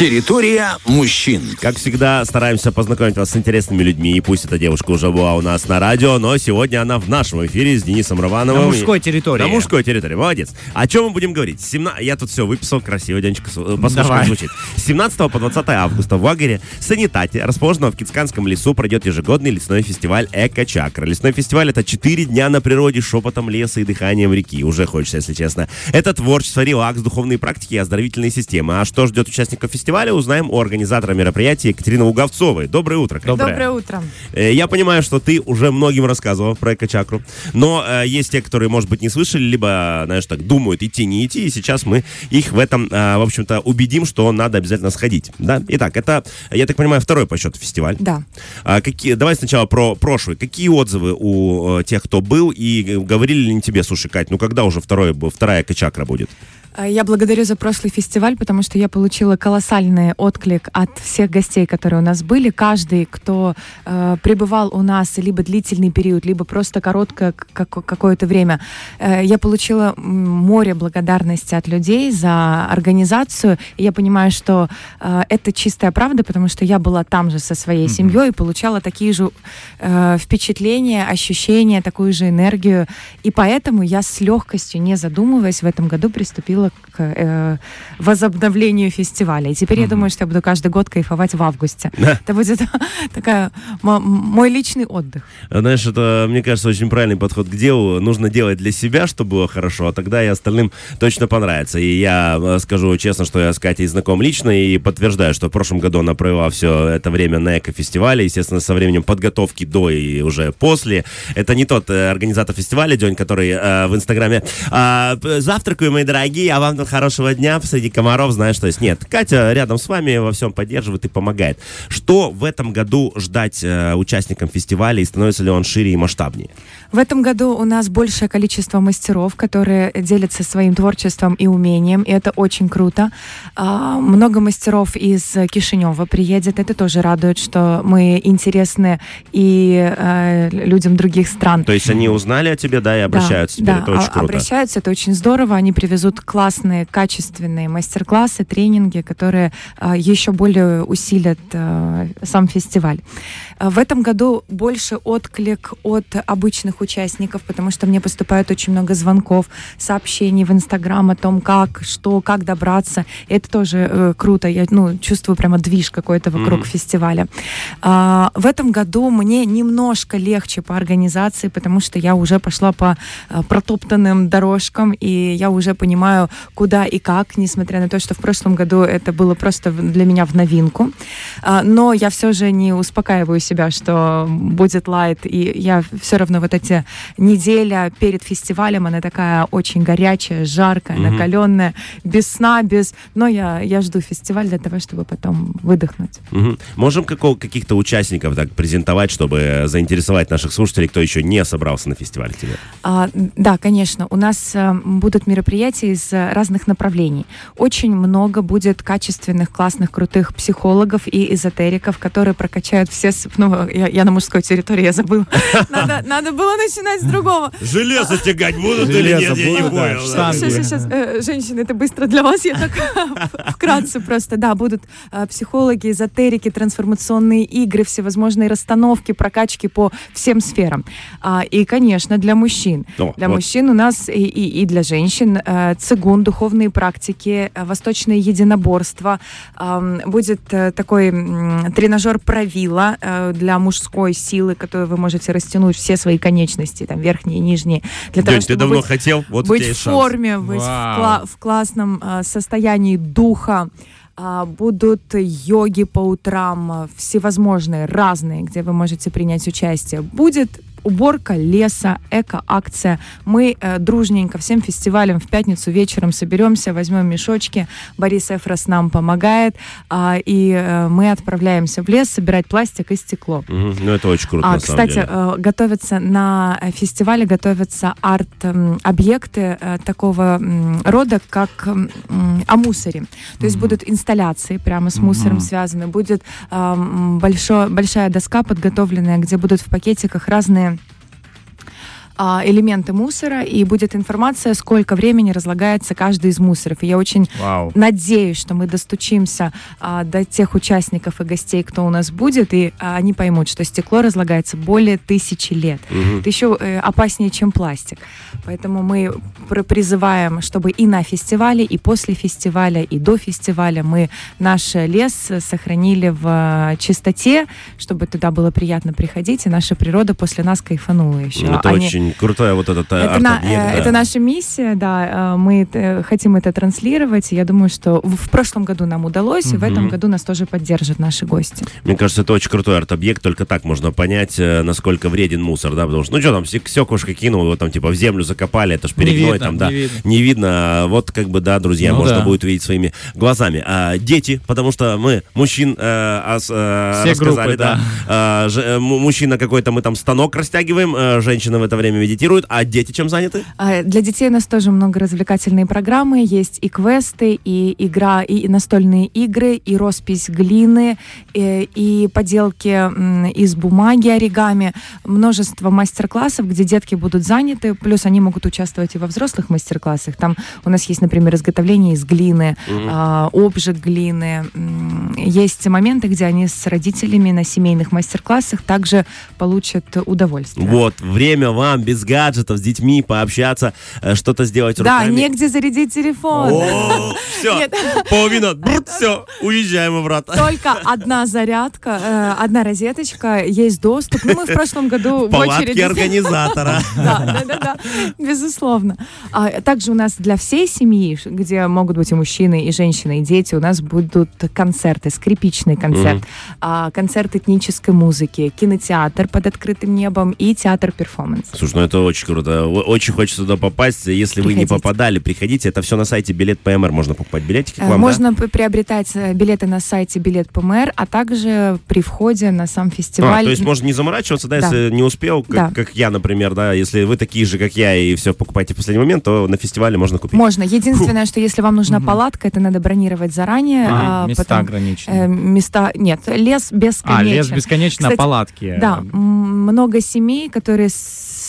Территория мужчин. Как всегда, стараемся познакомить вас с интересными людьми. И пусть эта девушка уже была у нас на радио, но сегодня она в нашем эфире с Денисом Равановым. На мужской территории. На мужской территории, молодец. О чем мы будем говорить? 17... Я тут все выписал красиво, Денечка, послушай, Давай. как звучит. С 17 по 20 августа в Лагере Санитате, расположенном в Кицканском лесу, пройдет ежегодный лесной фестиваль Эко-Чакра. Лесной фестиваль — это 4 дня на природе, шепотом леса и дыханием реки. Уже хочется, если честно. Это творчество, релакс, духовные практики и оздоровительные системы. А что ждет участников фестиваля, узнаем у организатора мероприятия Екатерины Уговцовой. Доброе утро. Кать. Доброе. Доброе утро. Э, Я понимаю, что ты уже многим рассказывал про эко-чакру, но э, есть те, которые, может быть, не слышали, либо, знаешь, так думают, идти, не идти, и сейчас мы их в этом, э, в общем-то, убедим, что надо обязательно сходить, да? Итак, это, я так понимаю, второй по счету фестиваль. Да. А какие, давай сначала про прошлый. Какие отзывы у э, тех, кто был, и говорили ли тебе, слушай, Кать, ну когда уже второй, б- вторая эко-чакра будет? А, Я благодарю за прошлый фестиваль, потому что я получила колоссальный отклик от всех гостей, которые у нас были. Каждый, кто э, пребывал у нас либо длительный период, либо просто короткое как- какое-то время, э, я получила море благодарности от людей за организацию. И я понимаю, что э, это чистая правда, потому что я была там же со своей семьей и получала такие же э, впечатления, ощущения, такую же энергию. И поэтому я с легкостью, не задумываясь, в этом году приступила к э, возобновлению фестиваля. И теперь я думаю, что я буду каждый год кайфовать в августе. Это будет такая мо- мой личный отдых. Знаешь, это, мне кажется, очень правильный подход к делу. Нужно делать для себя, чтобы было хорошо, а тогда и остальным точно понравится. И я э, скажу честно, что я с Катей знаком лично и подтверждаю, что в прошлом году она провела все это время на эко-фестивале, естественно, со временем подготовки до и уже после. Это не тот э, организатор фестиваля, День, который э, в Инстаграме а, п- «Завтракаю, мои дорогие, а вам хорошего дня среди комаров», знаешь, то есть нет. Катя рядом с вами во всем поддерживает и помогает. Что в этом году ждать э, участникам фестиваля и становится ли он шире и масштабнее? В этом году у нас большее количество мастеров, которые делятся своим творчеством и умением, и это очень круто. А, Много мастеров из Кишинева приедет, это тоже радует, что мы интересны и э, людям других стран. То есть они узнали о тебе, да, и обращаются теперь. да, это очень а- круто. обращаются, это очень здорово. Они привезут классные, качественные мастер-классы, тренинги, которые а, еще более усилят а, сам фестиваль. А, в этом году больше отклик от обычных участников, потому что мне поступает очень много звонков, сообщений в Инстаграм о том, как, что, как добраться. Это тоже э, круто. Я ну, чувствую прямо движ какой-то вокруг фестиваля. А, в этом году мне немножко легче по организации, потому что я уже пошла по а, протоптанным дорожкам, и я уже понимаю, куда и как, несмотря на то, что в прошлом году это было просто для меня в новинку. А, но я все же не успокаиваю себя, что будет лайт, и я все равно вот эти неделя перед фестивалем, она такая очень горячая, жаркая, накаленная, без сна, без... Но я, я жду фестиваль для того, чтобы потом выдохнуть. Мгм. Можем какого- каких-то участников так презентовать, чтобы заинтересовать наших слушателей, кто еще не собрался на фестиваль тебе? А, да, конечно. У нас э, будут мероприятия из разных направлений. Очень много будет качественных, классных, крутых психологов и эзотериков, которые прокачают все... Ну, я, я на мужской территории, я забыла. Надо, надо было начинать с другого. Железо тягать будут Железо будут, да, штанги. Сейчас, сейчас, э, женщины, это быстро для вас, я так вкратце просто. Да, будут э, психологи, эзотерики, трансформационные игры, всевозможные расстановки, прокачки по всем сферам. А, И, конечно, для мужчин. Для мужчин у нас и, и, и для женщин э, цигун, духовные практики, восточное единоборство. Будет такой тренажер правила для мужской силы, который вы можете растянуть все свои конечности, там верхние и нижние. Для День, ты чтобы давно быть- хотел, вот быть в есть шанс. форме, быть в, кла- в классном э, состоянии духа. А, Будут йоги по утрам, а, всевозможные, разные, где вы можете принять участие. Будет уборка леса, эко-акция. Мы э, дружненько всем фестивалем в пятницу вечером соберемся, возьмем мешочки. Борис Эфрос нам помогает, а, и э, мы отправляемся в лес собирать пластик и стекло. Мгм. Ну, это очень круто, А, на самом кстати, деле. э, готовятся на э, фестивале готовятся арт-объекты э, такого м, рода, как м, о мусоре. То есть будут инсталляции прямо с мусором связаны. Будет э, м, большо- большая доска подготовленная, где будут в пакетиках разные элементы мусора, и будет информация, сколько времени разлагается каждый из мусоров. И я очень Вау. надеюсь, что мы достучимся а, до тех участников и гостей, кто у нас будет, и а, они поймут, что стекло разлагается более тысячи лет. Это еще э, опаснее, чем пластик. Поэтому мы пр- призываем, чтобы и на фестивале, и после фестиваля, и до фестиваля мы наш лес сохранили в э, чистоте, чтобы туда было приятно приходить, и наша природа после нас кайфанула еще. Это Они- очень крутой вот этот э, это, на- арт-объект, э, да. это наша миссия, да. э, Мы хотим это транслировать. Я думаю, что в прошлом году нам удалось, и в этом году нас тоже поддержат наши гости. Мне кажется, это очень крутой арт-объект, только так можно понять, насколько вреден мусор, да, потому что, ну что там, сек- секушка кинул, его там типа в землю закопали, это ж Не перегной видно, там, да, не видно. не видно, а вот как бы, да, друзья, Ну можно да. будет увидеть своими глазами. А, дети, потому что мы мужчин э, ос- э, Все рассказали, группы, да, А, же- э, му- мужчина какой-то, мы там станок растягиваем, э, женщина в это время медитирует, а дети чем заняты? А, Для детей у нас тоже много развлекательные программы. Есть и квесты, и игра, и настольные игры, и роспись глины, э, и поделки из бумаги оригами. Множество мастер-классов, где детки будут заняты. Плюс они могут участвовать и во взрослых мастер-классах. Там у нас есть, например, изготовление из глины, а, обжиг глины. Есть моменты, где они с родителями на семейных мастер-классах также получат удовольствие. Вот, время вам без гаджетов, с детьми пообщаться, э, что-то сделать Да, руками. негде зарядить телефон. О, все, половина, все, уезжаем обратно. Только одна зарядка, э, одна розеточка, есть доступ. Ну, мы в прошлом году в очереди... организатора. Да, да, да, да, безусловно. А, также у нас для всей семьи, где могут быть и мужчины, и женщины, и дети, у нас будут концерты, скрипичный концерт, а, концерт этнической музыки, кинотеатр под открытым небом и театр перформанс. Слушай, ну это очень круто. Очень хочется туда попасть. Если вы не Приходите. попадали, приходите. Это все на сайте билет ПМР. Можно покупать билетики к Э, вам, да? Можно п- приобретать э, билеты на сайте Билет ПМР, а также при входе на сам А, фестиваль. то есть можно не заморачиваться, да, Да. если не успел, как, Да. как я, например, да, если вы такие же, как я, и все покупаете в последний момент, то на фестивале можно купить. Можно. Единственное, что если вам нужна палатка, это надо бронировать заранее. А, а, места потом, ограничены. э, места нет, лес бесконечен. а, лес бесконечно, а Кстати, палатки. Да, м, много семей, которые э, с-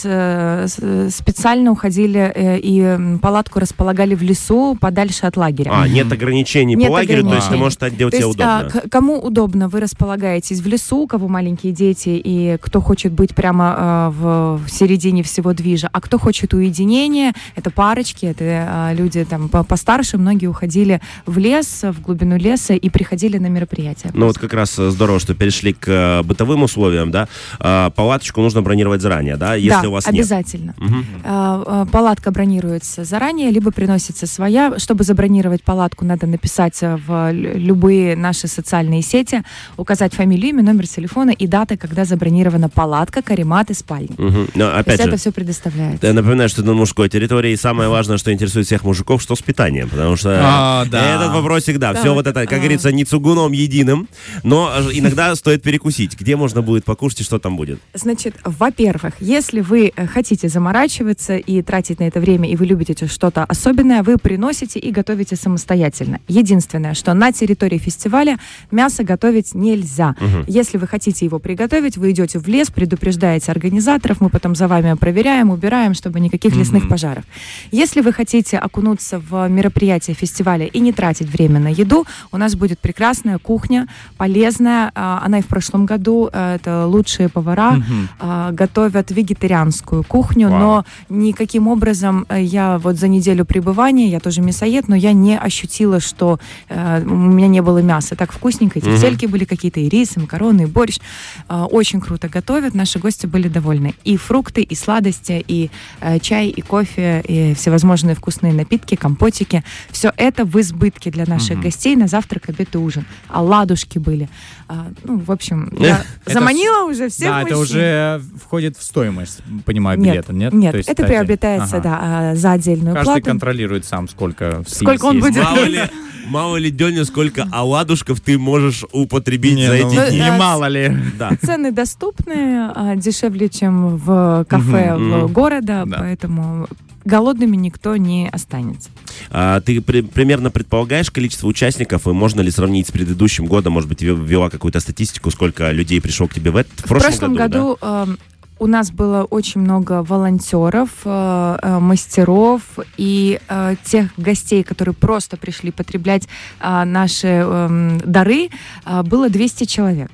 специально уходили э, и палатку располагали в лесу подальше от лагеря. А, нет ограничений Нет по лагерю, то есть ты ограничений. можешь стать, где То тебя есть, а, удобно. к- кому удобно, вы располагаетесь в лесу, у кого маленькие дети, и кто хочет быть прямо а, в, в середине всего движа, а кто хочет уединения, это парочки, это а, люди там по- постарше, многие уходили в лес, в глубину леса и приходили на мероприятия. Ну вот как раз э, здорово, что перешли к э, бытовым условиям, да. А, Палаточку нужно бронировать заранее, да, если да, у вас нет. обязательно. А, а, Палатка бронируется заранее, либо приносится своя. Чтобы забронировать палатку, надо написать а, в лю- любые наши социальные сети, указать фамилию, имя, номер телефона и даты, когда забронирована палатка, каремат и спальня. Мгм. Но То опять есть же, это все предоставляется. Я напоминаю, что это на мужской территории. И самое важное, что интересует всех мужиков, что с питанием. Потому что А, да. этот вопросик, да, Да, все вот это, как а. говорится, не цугуном единым. Но э, иногда стоит перекусить. Где можно будет покушать и что там будет? Значит, во-первых, если вы э, хотите заморачиваться и тратить на это время, и вы любите что-то особенное, вы приносите и готовите самостоятельно. Единственное, что на территории фестиваля мясо готовить нельзя. Если вы хотите его приготовить, вы идете в лес, предупреждаете организаторов, мы потом за вами проверяем, убираем, чтобы никаких лесных пожаров. Если вы хотите окунуться в мероприятие фестиваля и не тратить время на еду, у нас будет прекрасная кухня, полезная. А, Она и в прошлом году, э, это лучшие повара, а, готовят вегетарианскую кухню, Вау. но никаким образом э, я вот за неделю пребывания, я тоже мясоед, но я не ощутила, что э, у меня не было мяса. Так вкусненько, эти тельки были какие-то, и рис, и макароны, и борщ. А, Очень круто готовят, наши гости были довольны. И фрукты, и сладости, и э, чай, и кофе, и всевозможные вкусные напитки, компотики. Все это в избытке для наших гостей на завтрак, обед и ужин. А ладушки были. А, ну, в общем, я Это заманила уже всех Да, это мужчин. уже входит в стоимость, понимаю, Нет, билета, нет? нет, То есть это приобретается, Ага. да, а, за отдельную Каждый плату. контролирует сам, сколько. Сколько он будет Мало ли, мало ли, Деня, сколько оладушков ты можешь употребить Не, за ну, эти Ну, дни. не да, мало ли. Да. Цены доступные, а, дешевле, чем в кафе Мгм, в города, Да. поэтому голодными никто не останется. А, ты при- примерно предполагаешь количество участников, и можно ли сравнить с предыдущим годом? Может быть, ве- ввела какую-то статистику, сколько людей пришло к тебе в, этот, в В прошлом, прошлом году? году, эм, у нас было очень много волонтеров, э, э, мастеров и э, тех гостей, которые просто пришли потреблять э, наши э, дары, э, было 200 человек.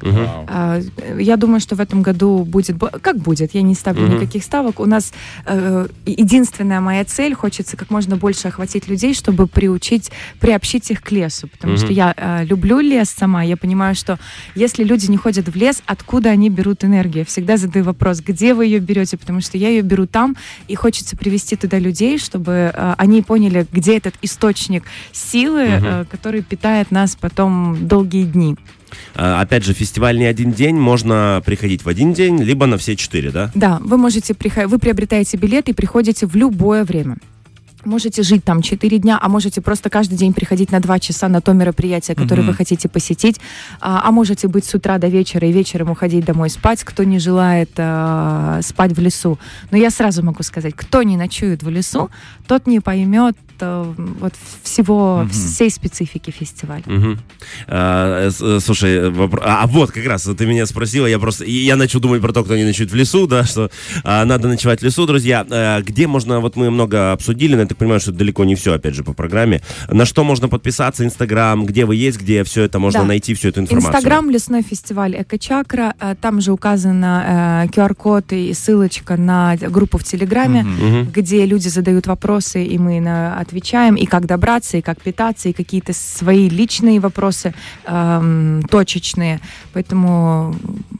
А, Я думаю, что в этом году будет... Как будет? Я не ставлю Мгм. никаких ставок. У нас э, единственная моя цель, хочется как можно больше охватить людей, чтобы приучить, приобщить их к лесу. Потому Мгм. что я э, люблю лес сама. Я понимаю, что если люди не ходят в лес, откуда они берут энергию? Я всегда задаю вопрос, где вы ее берете? Потому что я ее беру там, и хочется привести туда людей, чтобы э, они поняли, где этот источник силы, Мгм. э, который питает нас потом долгие дни. А, Опять же, фестиваль не один день, можно приходить в один день, либо на все четыре, да? Да, вы можете приходить, вы приобретаете билет и приходите в любое время. Можете жить там 4 дня, а можете просто каждый день приходить на 2 часа на то мероприятие, которое Мгм. вы хотите посетить. А, а можете быть с утра до вечера и вечером уходить домой спать, кто не желает а, спать в лесу. Но я сразу могу сказать, кто не ночует в лесу, тот не поймет а, вот всего, Мгм. всей специфики фестиваля. Мгм. А, э, слушай, вопро- а а вот как раз ты меня спросила, я просто я начал думать про то, кто не ночует в лесу, да, что а, надо ночевать в лесу, друзья. А, где можно, вот мы много обсудили, но я так понимаю, что это далеко не все, опять же, по программе. На что можно подписаться, Инстаграм, где вы есть, где все это можно Да. найти, всю эту информацию. Инстаграм лесной фестиваль Эко-чакра. э, Там же указана э, QR-код и ссылочка на группу в Телеграме. Мгм. где люди задают вопросы, и мы на- отвечаем, и как добраться, и как питаться, и какие-то свои личные вопросы эм, точечные. Поэтому,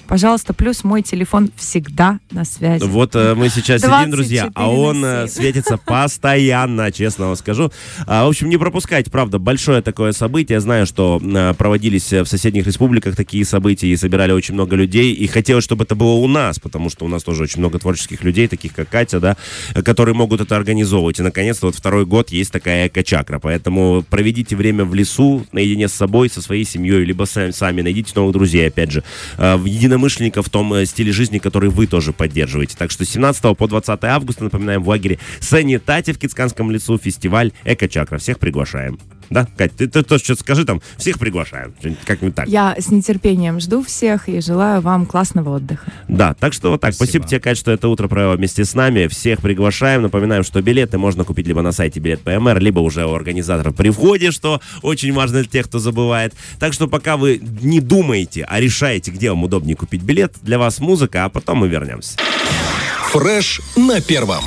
пожалуйста, плюс мой телефон всегда на связи. Вот э, мы сейчас сидим, друзья, 24 а он э, 7. светится постоянно, честно вам скажу. А, в общем, не пропускайте, правда, большое такое событие. Я знаю, что э, проводились э, в соседних республиках такие события и собирали очень много людей. И хотелось, чтобы это было у нас, потому что у нас тоже очень много творческих людей, таких как Катя, да, которые могут это организовывать. И, наконец-то, вот второй год есть такая эко-чакра. Поэтому проведите время в лесу наедине с собой, со своей семьей, либо сами, сами найдите новых друзей, опять же, э, в единомышленников в том э, стиле жизни, который вы тоже поддерживаете. Так что с 17 по 20 августа, напоминаем, в лагере Санитате в Кицканском лесу фестиваль Эко-чакра. Всех приглашаем. Да, Кать, ты, ты тоже что-то скажи там. Всех приглашаем. Как-нибудь так. Я с нетерпением жду всех и желаю вам классного отдыха. Да, так что вот так. Спасибо, Спасибо. тебе, Кать, что это утро провела вместе с нами. Всех приглашаем. Напоминаем, что билеты можно купить либо на сайте билет ПМР, либо уже у организаторов при входе, что очень важно для тех, кто забывает. Так что пока вы не думаете, а решаете, где вам удобнее купить билет, для вас музыка, а потом мы вернемся. Фреш на первом.